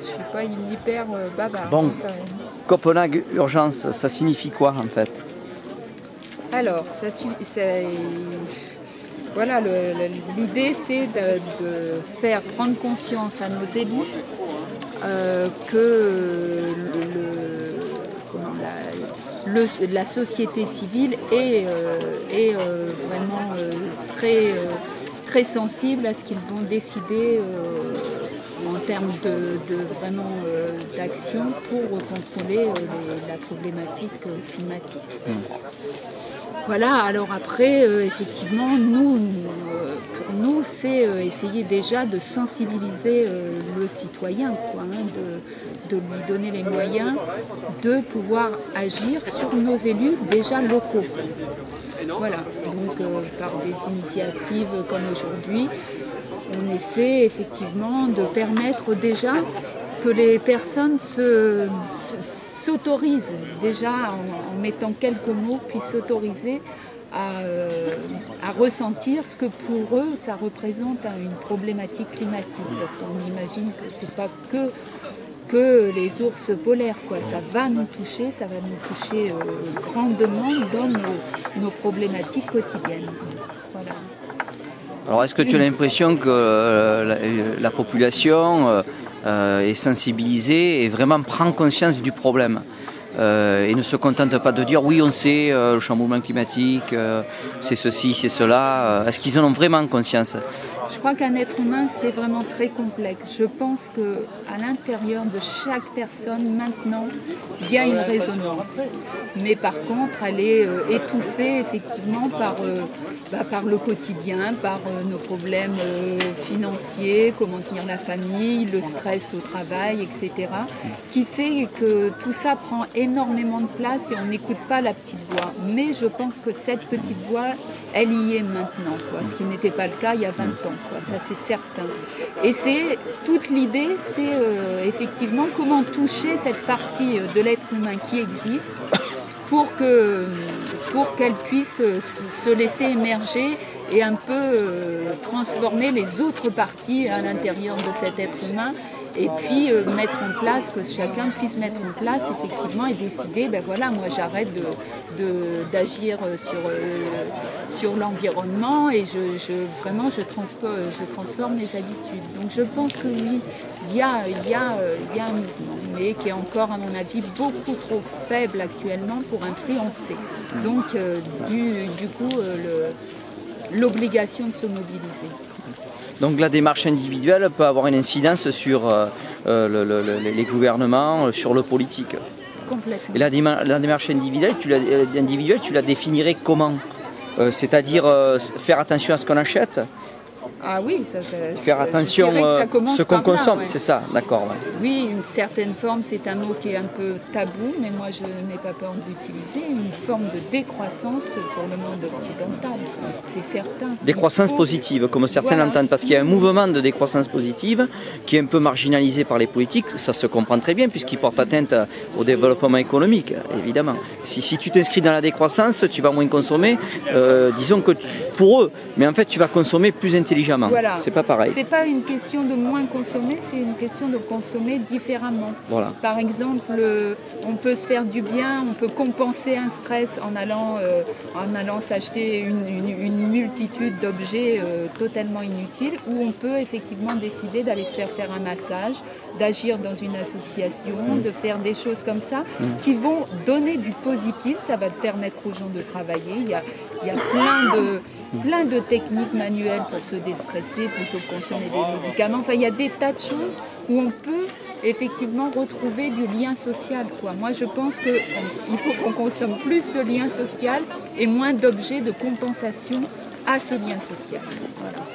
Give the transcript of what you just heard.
Je suis pas une hyper euh, bavarde. Bon. hein. Copenhague urgence, ça signifie quoi en fait? Alors, ça Voilà, l'idée c'est de, de faire prendre conscience à nos élus euh, que le, le- comment, la, le- la société civile est, euh, est, euh, vraiment très, très sensible à ce qu'ils vont décider termes de, de vraiment euh, d'action pour contrôler euh, les- la problématique euh, climatique. Voilà, alors après, effectivement, nous, pour nous, c'est essayer déjà de sensibiliser le citoyen, quoi, hein, de, de lui donner les moyens de pouvoir agir sur nos élus déjà locaux. Voilà, donc par des initiatives comme aujourd'hui, on essaie effectivement de permettre déjà que les personnes se- se- s'autorisent, déjà en, mettant quelques mots, puissent s'autoriser à, euh, à ressentir ce que pour eux ça représente une problématique climatique. Parce qu'on imagine que c'est pas que les ours polaires, quoi. Ça va nous toucher, ça va nous toucher euh, grandement dans nos problématiques quotidiennes. Alors est-ce que tu as l'impression que euh, la, la population euh, euh, est sensibilisée et vraiment prend conscience du problème euh, et ne se contente pas de dire oui on sait euh, le changement climatique, euh, c'est ceci, c'est cela. Euh, Est-ce qu'ils en ont vraiment conscience? Je crois qu'un être humain, c'est vraiment très complexe. Je pense que à l'intérieur de chaque personne, maintenant, il y a une résonance. Mais par contre, elle est euh, étouffée effectivement par, euh, bah, par le quotidien, par euh, nos problèmes financiers, comment tenir la famille, le stress au travail, etc. Qui fait que tout ça prend énormément de place et on n'écoute pas la petite voix. Mais je pense que cette petite voix, elle y est maintenant, quoi. ce qui n'était pas le cas il y a 20 ans, ça c'est certain. Et c'est toute l'idée, c'est euh, effectivement comment toucher cette partie euh, de l'être humain qui existe pour que pour qu'elle puisse euh, se se laisser émerger et un peu transformer les autres parties à l'intérieur de cet être humain et puis euh, mettre en place, que chacun puisse mettre en place effectivement et décider, ben voilà, moi j'arrête de, de- d'agir euh, sur, euh, sur l'environnement et je, vraiment je, je transforme mes habitudes. Donc je pense que oui, il y a, il y, a, un mouvement, mais qui est encore à mon avis beaucoup trop faible actuellement pour influencer. Donc du, du coup, le- l'obligation de se mobiliser. Donc la démarche individuelle peut avoir une incidence sur euh, euh, le- le- le- les gouvernements, euh, sur le politique. Complètement. Et la, déma- la démarche individuelle, tu la, individuelle, tu la définirais comment? Euh, C'est-à-dire euh, faire attention à ce qu'on achète, Ah oui, ça, ça faire attention à commence ce qu'on consomme, ouais. c'est ça, d'accord. ouais. Oui, une certaine forme, c'est un mot qui est un peu tabou, mais moi je n'ai pas peur de l'utiliser, une forme de décroissance pour le monde occidental, c'est certain. Décroissance faut- positive, comme certains Voilà. l'entendent, parce qu'il y a un mouvement de décroissance positive qui est un peu marginalisé par les politiques, ça se comprend très bien, puisqu'il porte atteinte au développement économique, évidemment. Si, si tu t'inscris dans la décroissance, tu vas moins consommer, euh, disons que pour eux, mais en fait tu vas consommer plus intelligemment. Voilà. C'est pas pareil. C'est pas une question de moins consommer, c'est une question de consommer différemment. Voilà. Par exemple, on peut se faire du bien, on peut compenser un stress en allant, euh, en allant s'acheter une, une- une multitude d'objets euh, totalement inutiles, ou on peut effectivement décider d'aller se faire faire un massage, d'agir dans une association, de faire des choses comme ça qui vont donner du positif. Ça va te permettre aux gens de travailler. Il y a, il y a plein, de, plein de techniques manuelles pour se déstresser plutôt que consommer des médicaments. Enfin, il y a des tas de choses où on peut effectivement retrouver du lien social. Quoi. Moi, je pense qu'il faut qu'on consomme plus de liens sociaux et moins d'objets de compensation à ce lien social. Voilà.